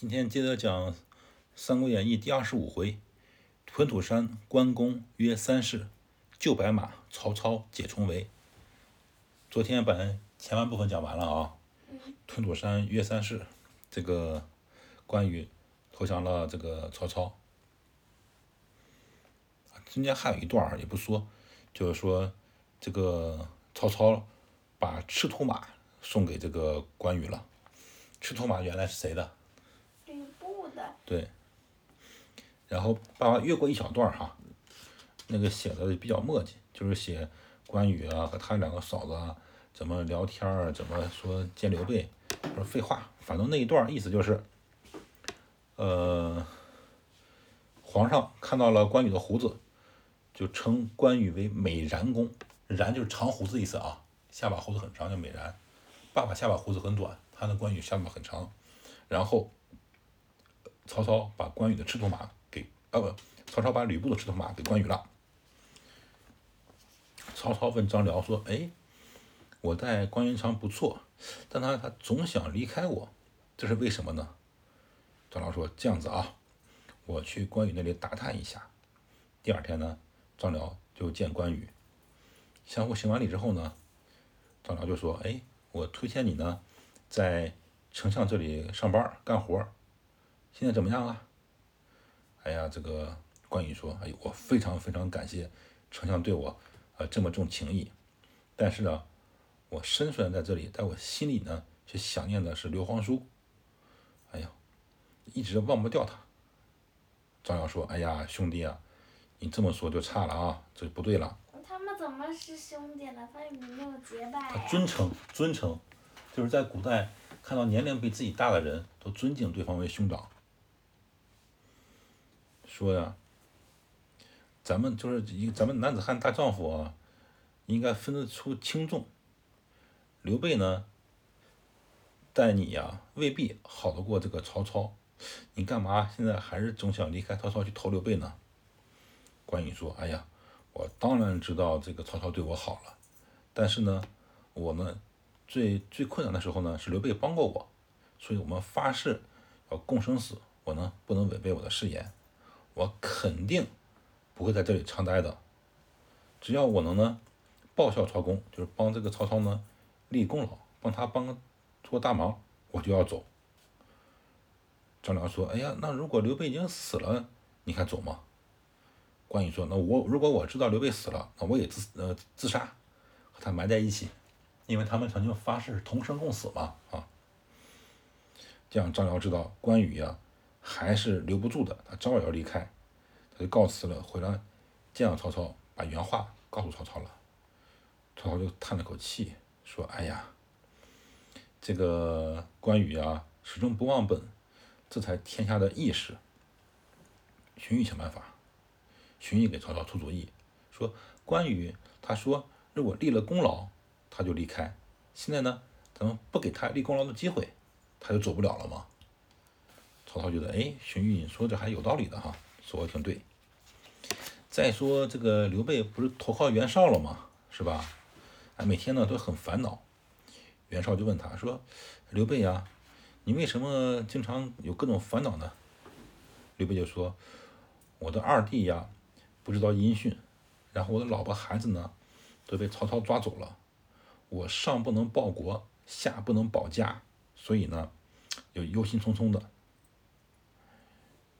今天接着讲《三国演义》第二十五回：屯土山关公约三世，救白马曹操解重围。昨天把前半部分讲完了啊。屯土山约三世，这个关羽投降了这个曹操。中间还有一段也不说，就是说这个曹操把赤兔马送给这个关羽了。赤兔马原来是谁的？对，然后爸爸越过一小段哈，那个写的比较墨迹，就是写关羽啊和他两个嫂子啊怎么聊天儿，怎么说见刘备，说废话，反正那一段意思就是，呃，皇上看到了关羽的胡子，就称关羽为美髯公，髯就是长胡子意思啊，下巴胡子很长叫美髯，爸爸下巴胡子很短，他的关羽下巴很长，然后。曹操把关羽的赤兔马给啊不，曹操把吕布的赤兔马给关羽了。曹操问张辽说：“哎，我待关云长不错，但他他总想离开我，这是为什么呢？”张辽说：“这样子啊，我去关羽那里打探一下。”第二天呢，张辽就见关羽，相互行完礼之后呢，张辽就说：“哎，我推荐你呢，在丞相这里上班干活。”现在怎么样了？哎呀，这个关羽说：“哎，我非常非常感谢丞相对我，呃，这么重情义。但是呢，我身虽然在这里，但我心里呢，却想念的是刘皇叔。哎呀，一直忘不掉他。”张辽说：“哎呀，兄弟啊，你这么说就差了啊，这不对了。”他们怎么是兄弟呢？他们没有结拜。他尊称，尊称，就是在古代看到年龄比自己大的人都尊敬对方为兄长。说呀，咱们就是一咱们男子汉大丈夫啊，应该分得出轻重。刘备呢，待你呀未必好得过这个曹操，你干嘛现在还是总想离开曹操去投刘备呢？关羽说：“哎呀，我当然知道这个曹操对我好了，但是呢，我们最最困难的时候呢，是刘备帮过我，所以我们发誓要共生死，我呢不能违背我的誓言。”我肯定不会在这里常待的，只要我能呢报效曹公，就是帮这个曹操呢立功劳，帮他帮做大忙，我就要走。张良说：“哎呀，那如果刘备已经死了，你还走吗？”关羽说：“那我如果我知道刘备死了，那我也自呃自杀，和他埋在一起，因为他们曾经发誓同生共死嘛啊。”这样张辽知道关羽呀。还是留不住的，他早晚要离开，他就告辞了，回来见了曹操，把原话告诉曹操了。曹操就叹了口气，说：“哎呀，这个关羽啊，始终不忘本，这才天下的义士。”荀彧想办法，荀彧给曹操出主意，说：“关羽他说，如果立了功劳，他就离开。现在呢，咱们不给他立功劳的机会，他就走不了了吗？”曹操觉得，哎，荀彧说这还有道理的哈，说的挺对。再说这个刘备不是投靠袁绍了吗？是吧？哎，每天呢都很烦恼。袁绍就问他说：“刘备呀，你为什么经常有各种烦恼呢？”刘备就说：“我的二弟呀，不知道音讯，然后我的老婆孩子呢，都被曹操抓走了，我上不能报国，下不能保家，所以呢，就忧心忡忡的。”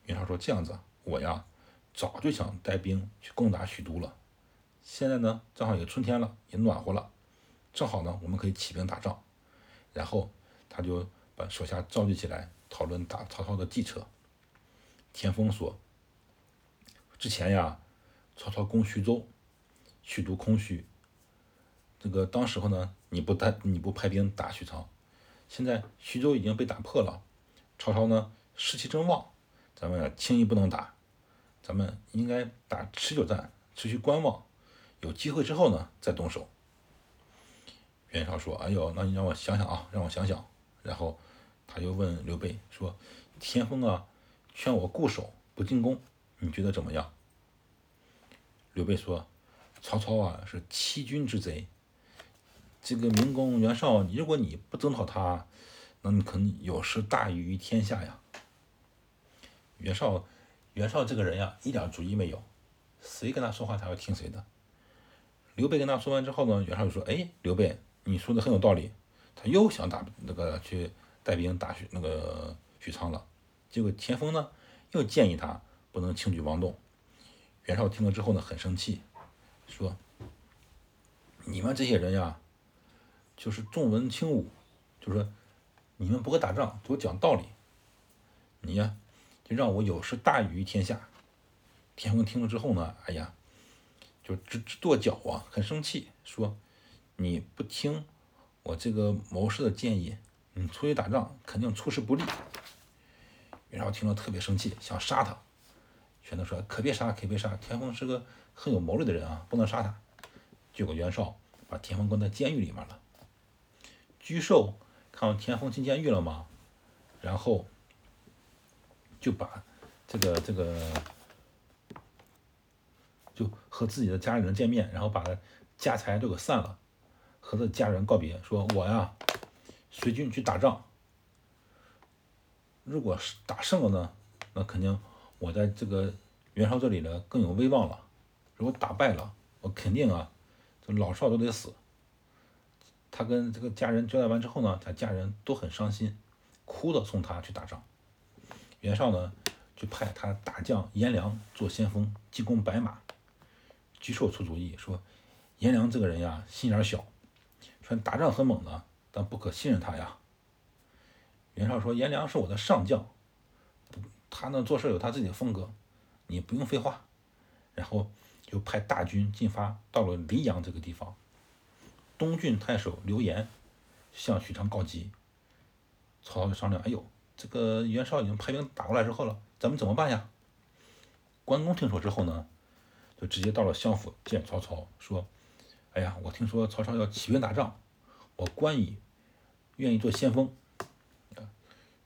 袁绍说：“这样子，我呀，早就想带兵去攻打许都了。现在呢，正好也春天了，也暖和了，正好呢，我们可以起兵打仗。”然后他就把手下召集起来，讨论打曹操的计策。田丰说：“之前呀，曹操攻徐州，许都空虚。这个当时候呢，你不带你不派兵打许昌，现在徐州已经被打破了，曹操呢士气正旺。”咱们轻易不能打，咱们应该打持久战，持续观望，有机会之后呢再动手。袁绍说：“哎呦，那你让我想想啊，让我想想。”然后他就问刘备说：“田丰啊，劝我固守不进攻，你觉得怎么样？”刘备说：“曹操啊是欺君之贼，这个明公袁绍，如果你不征讨他，那你肯定有失大义于天下呀。”袁绍，袁绍这个人呀，一点主意没有，谁跟他说话他要听谁的。刘备跟他说完之后呢，袁绍就说：“哎，刘备，你说的很有道理。”他又想打那个去带兵打许那个许昌了。结果田丰呢，又建议他不能轻举妄动。袁绍听了之后呢，很生气，说：“你们这些人呀，就是重文轻武，就说你们不会打仗，给我讲道理。你呀，让我有失大于天下。”田丰听了之后呢，哎呀。就直直跺脚啊，很生气，说：“你不听我这个谋士的建议，你出去打仗肯定出师不利。”袁绍听了特别生气，想杀他，玄德说：“可别杀，可别杀，田丰是个很有谋略的人啊，不能杀他。”结果袁绍把田丰关在监狱里面了。沮授看到田丰进监狱了吗，然后就把这个这个。就和自己的家人见面，然后把家财都给散了，和他家人告别，说我呀，随军去打仗。如果是打胜了呢，那肯定我在这个袁绍这里呢更有威望了。如果打败了，我肯定啊，这老少都得死。他跟这个家人交代完之后呢，他家人都很伤心，哭着送他去打仗。袁绍呢，就派他大将颜良做先锋，进攻白马。沮授出主意说：“颜良这个人呀，心眼小，虽然打仗很猛的，但不可信任他呀。”袁绍说：“颜良是我的上将，他呢做事有他自己的风格，你不用废话。”然后就派大军进发，到了黎阳这个地方。东郡太守刘延向许昌告急，曹操就商量：“哎呦，这个袁绍已经派兵打过来之后了，咱们怎么办呀？”关公听说之后呢？就直接到了相府见曹操，说：“哎呀，我听说曹操要起兵打仗，我关羽愿意做先锋。”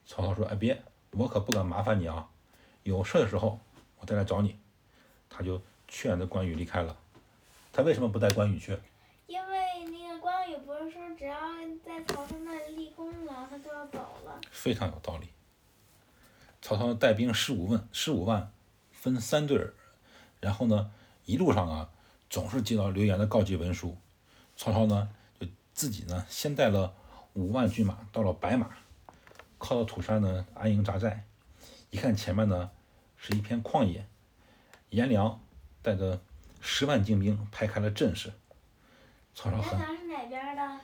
曹操说：“哎，别，我可不敢麻烦你啊，有事的时候我再来找你。”他就劝着关羽离开了。他为什么不带关羽去？因为那个关羽不是说只要在曹操那里立功了，他就要走了。非常有道理。曹操带兵十五万，十五万分三队儿，然后呢？一路上啊，总是接到刘延的告急文书。曹操呢，就自己呢，先带了五万军马到了白马，靠到土山呢安营扎寨。一看前面呢是一片旷野，颜良带着十万精兵排开了阵势。曹操很。颜良是哪边的？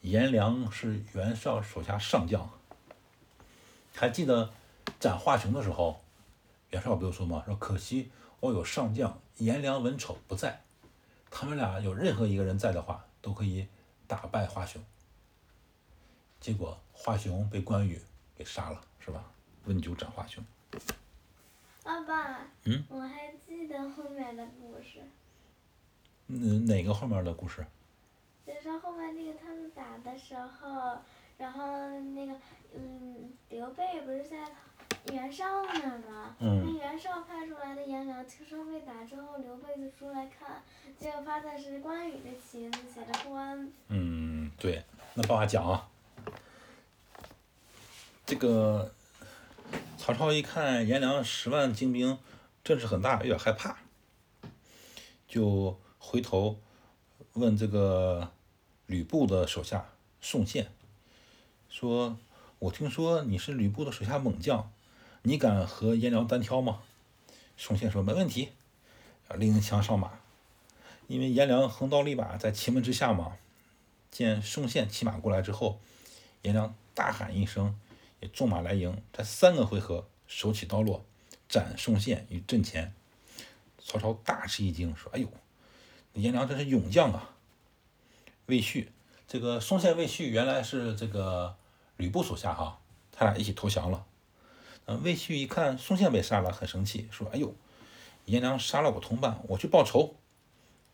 颜良是袁绍手下上将。还记得斩华雄的时候，袁绍不就说吗？说可惜。我有上将颜良、文丑不在，他们俩有任何一个人在的话，都可以打败华雄。结果华雄被关羽给杀了，是吧？温酒斩华雄。爸爸。嗯。我还记得后面的故事。嗯，哪个后面的故事？就是后面那个他们打的时候，然后那个嗯，刘备不是在。袁绍那儿嘛，那袁绍派出来的颜良听说被打之后，刘备就出来看，结果发现是关羽的旗子，写着关。嗯，对，那爸爸讲啊，这个曹操一看颜良十万精兵，阵势很大，有点害怕，就回头问这个吕布的手下宋宪，说：“我听说你是吕布的手下猛将。”你敢和颜良单挑吗？宋宪说：“没问题。”拎枪上马，因为颜良横刀立马在祁门之下嘛。见宋宪骑马过来之后，颜良大喊一声，也纵马来迎。才三个回合，手起刀落，斩宋宪于阵前。曹操大吃一惊，说：“哎呦，颜良真是勇将啊！”魏续，这个宋宪、魏续原来是这个吕布手下哈，他俩一起投降了。魏续一看宋宪被杀了，很生气，说：“哎呦，颜良杀了我同伴，我去报仇。”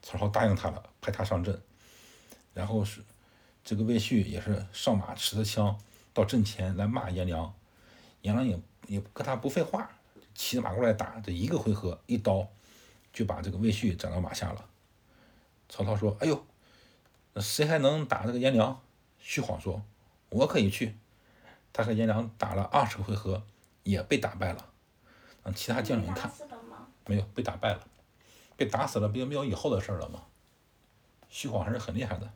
曹操答应他了，派他上阵。然后是这个魏续也是上马持着枪到阵前来骂颜良，颜良也也跟他不废话，骑着马过来打，这一个回合一刀就把这个魏续斩到马下了。曹操说：“哎呦，谁还能打这个颜良？”徐晃说：“我可以去。”他和颜良打了二十个回合。也被打败了。让其他将领看，没有被打败了，被打死了，不就没有以后的事了吗？徐晃还是很厉害的。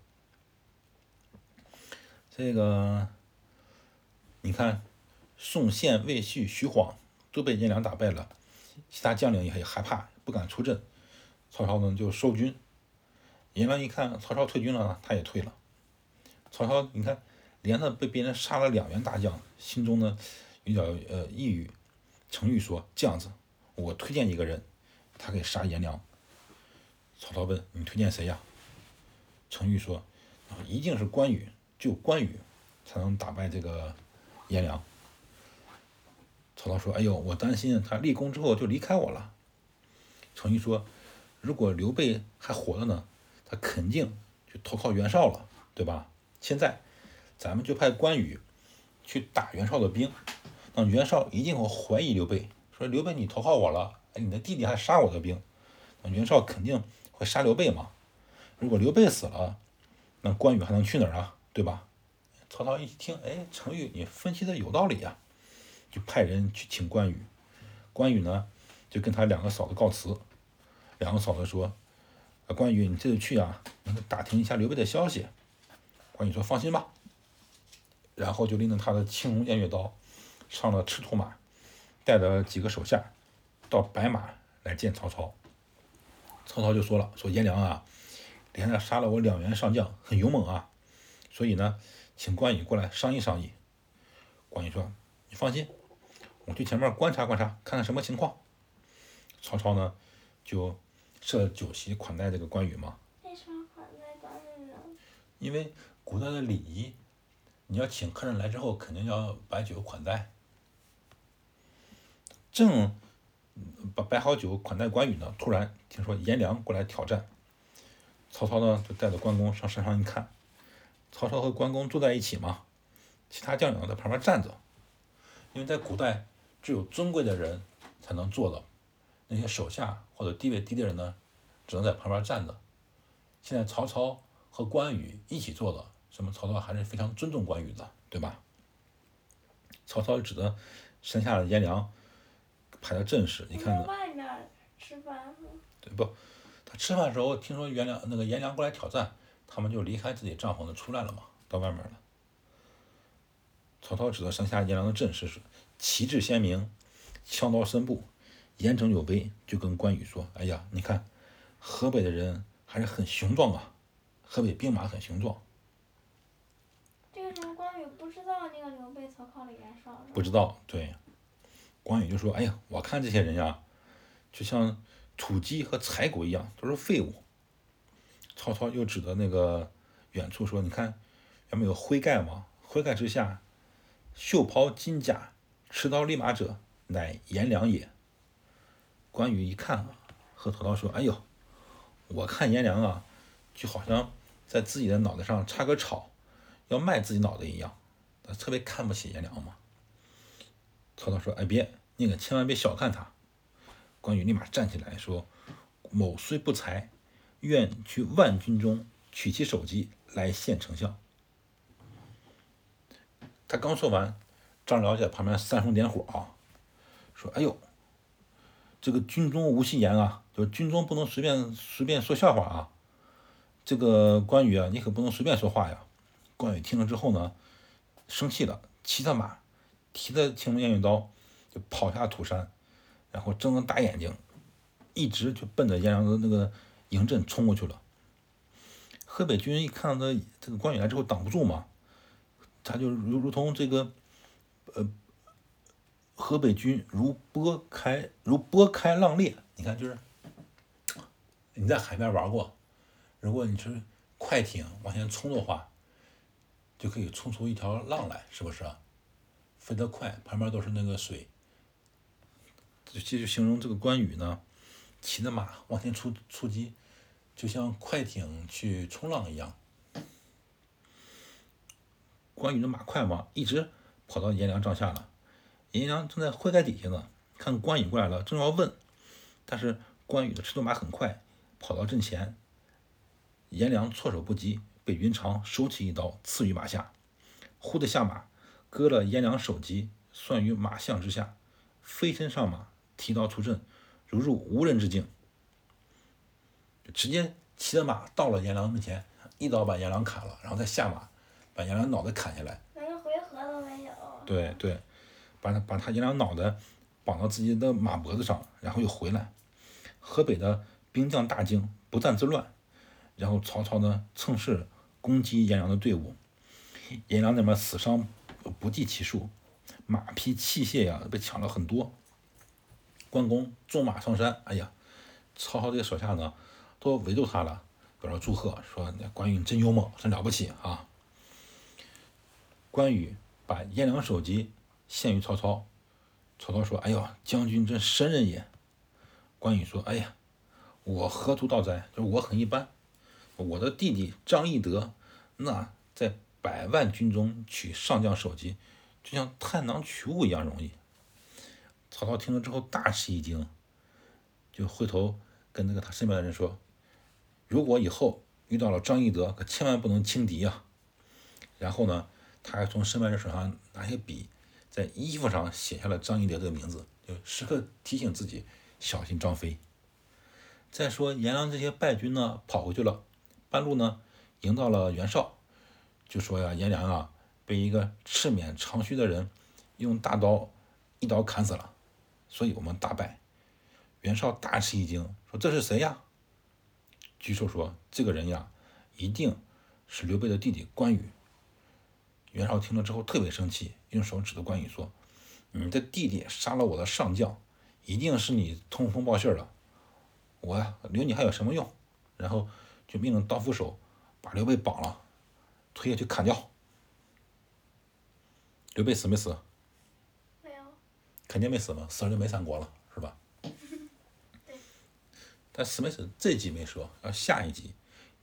这个，你看，宋宪、魏续、徐晃都被颜良打败了，其他将领也很害怕，不敢出阵。曹操呢就收军。颜良一看曹操退军了，他也退了。曹操你看，连着被别人杀了两员大将，心中呢有点呃抑郁。程昱说：“这样子，我推荐一个人，他可以杀颜良。”曹操问：“你推荐谁呀？”程昱说：“一定是关羽，只有关羽才能打败这个颜良。”曹操说：“哎呦，我担心他立功之后就离开我了。”程昱说：“如果刘备还活着呢，他肯定就投靠袁绍了，对吧？现在咱们就派关羽去打袁绍的兵。”那袁绍一定会怀疑刘备，说刘备你投靠我了，哎，你的弟弟还杀我的兵，那袁绍肯定会杀刘备嘛。如果刘备死了，那关羽还能去哪儿啊？对吧？曹操一听，哎，程昱你分析的有道理呀，就派人去请关羽。关羽呢，就跟他两个嫂子告辞，两个嫂子说，关羽你这次去啊，打听一下刘备的消息。关羽说放心吧，然后就拎着他的青龙偃月刀。上了赤兔马，带着几个手下，到白马来见曹操。曹操就说了：“说颜良啊，连着杀了我两员上将，很勇猛啊，所以呢，请关羽过来商议商议。”关羽说：“你放心，我去前面观察观察，看看什么情况。”曹操呢，就设酒席款待这个关羽嘛。为什么款待关羽呢？因为古代的礼仪，你要请客人来之后，肯定要摆酒款待。正摆摆好酒款待关羽呢，突然听说颜良过来挑战，曹操呢就带着关公上山上一看，曹操和关公坐在一起嘛，其他将领在旁边站着，因为在古代只有尊贵的人才能坐的，那些手下或者地位低的人呢，只能在旁边站着。现在曹操和关羽一起坐了，说明曹操还是非常尊重关羽的，对吧？曹操指着山下的颜良。排的阵势，你看呢？外面吃饭。对不？他吃饭的时候听说颜良那个颜良过来挑战，他们就离开自己帐篷的出来了嘛，到外面了。曹操指着山下颜良的阵势是旗帜鲜明，枪刀深布，严整有威，就跟关羽说：“哎呀，你看河北的人还是很雄壮啊，河北兵马很雄壮。”这个时候关羽不知道刘备投靠了袁绍。不知道，对。关羽就说：“哎呀，我看这些人呀，就像土鸡和柴狗一样，都是废物。”曹操又指着那个远处说：“你看，有没有灰盖吗？灰盖之下，袖袍金甲，持刀立马者，乃颜良也。”关羽一看，和曹操说：“哎呦，我看颜良啊，就好像在自己的脑袋上插个草，要卖自己脑袋一样，他特别看不起颜良嘛。”曹操说：“哎，别，那个千万别小看他。”关羽立马站起来说：“某虽不才，愿去万军中取其首级来献丞相。”他刚说完，张辽在旁边煽风点火啊，说：“哎呦，这个军中无戏言啊，就是军中不能随便随便说笑话啊。这个关羽啊，你可不能随便说话呀。”关羽听了之后呢，生气了，骑着马。提着青龙偃月刀，就跑下土山，然后睁着大眼睛，一直就奔着颜良的那个营阵冲过去了。河北军一看到这这个关羽来之后挡不住嘛，他就如如同这个，呃，河北军如波开如波开浪裂。你看，就是你在海边玩过，如果你是快艇往前冲的话，就可以冲出一条浪来，是不是啊？飞得快，旁边都是那个水。就就形容这个关羽呢，骑着马往前出出击，就像快艇去冲浪一样。关羽的马快吗，一直跑到颜良帐下了。颜良正在会在底下呢，看关羽过来了，正要问，但是关羽的赤兔马很快，跑到阵前。颜良措手不及，被云长手起一刀刺于马下，忽的下马。割了颜良首级，算于马项之下，飞身上马，提刀出阵，如入无人之境，就直接骑着马到了颜良面前，一刀把颜良砍了，然后再下马，把颜良脑袋砍下来。连个回合都没有。对对，把他把他颜良脑袋绑到自己的马脖子上，然后又回来。河北的兵将大惊，不战自乱。然后曹操呢，趁势攻击颜良的队伍，颜良那边死伤不计其数，马匹器械呀被抢了很多。关公纵马上山，哎呀，曹操这些手下呢都围住他了，表示祝贺，说关羽真勇猛，真了不起啊。关羽把颜良首级献于曹操，曹操说：“哎呦，将军真神人也。”关羽说：“哎呀，我何足道哉？就是我很一般。我的弟弟张翼德，那在百万军中取上将首级，就像探囊取物一样容易。”曹操听了之后大吃一惊，就回头跟那个他身边的人说：“如果以后遇到了张翼德，可千万不能轻敌啊！”然后呢，他还从身边人手上拿些笔，在衣服上写下了张翼德这个名字，就时刻提醒自己。小心张飞。再说颜良这些败军呢，跑回去了，半路呢迎到了袁绍，就说呀，颜良啊被一个赤面长须的人用大刀一刀砍死了，所以我们大败。袁绍大吃一惊，说这是谁呀？沮授说这个人呀，一定是刘备的弟弟关羽。袁绍听了之后特别生气，用手指着关羽说：“你的弟弟杀了我的上将。”一定是你通风报信了，我留你还有什么用？然后就命令刀斧手把刘备绑了，推下去砍掉。刘备死没死？没有。肯定没死嘛，死了就没三国了，是吧？对。但死没死这集没说，要下一集，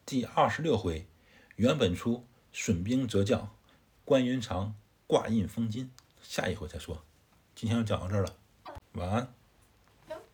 第二十六回，原本出损兵折将，关云长挂印封金，下一回再说。今天就讲到这儿了，晚安。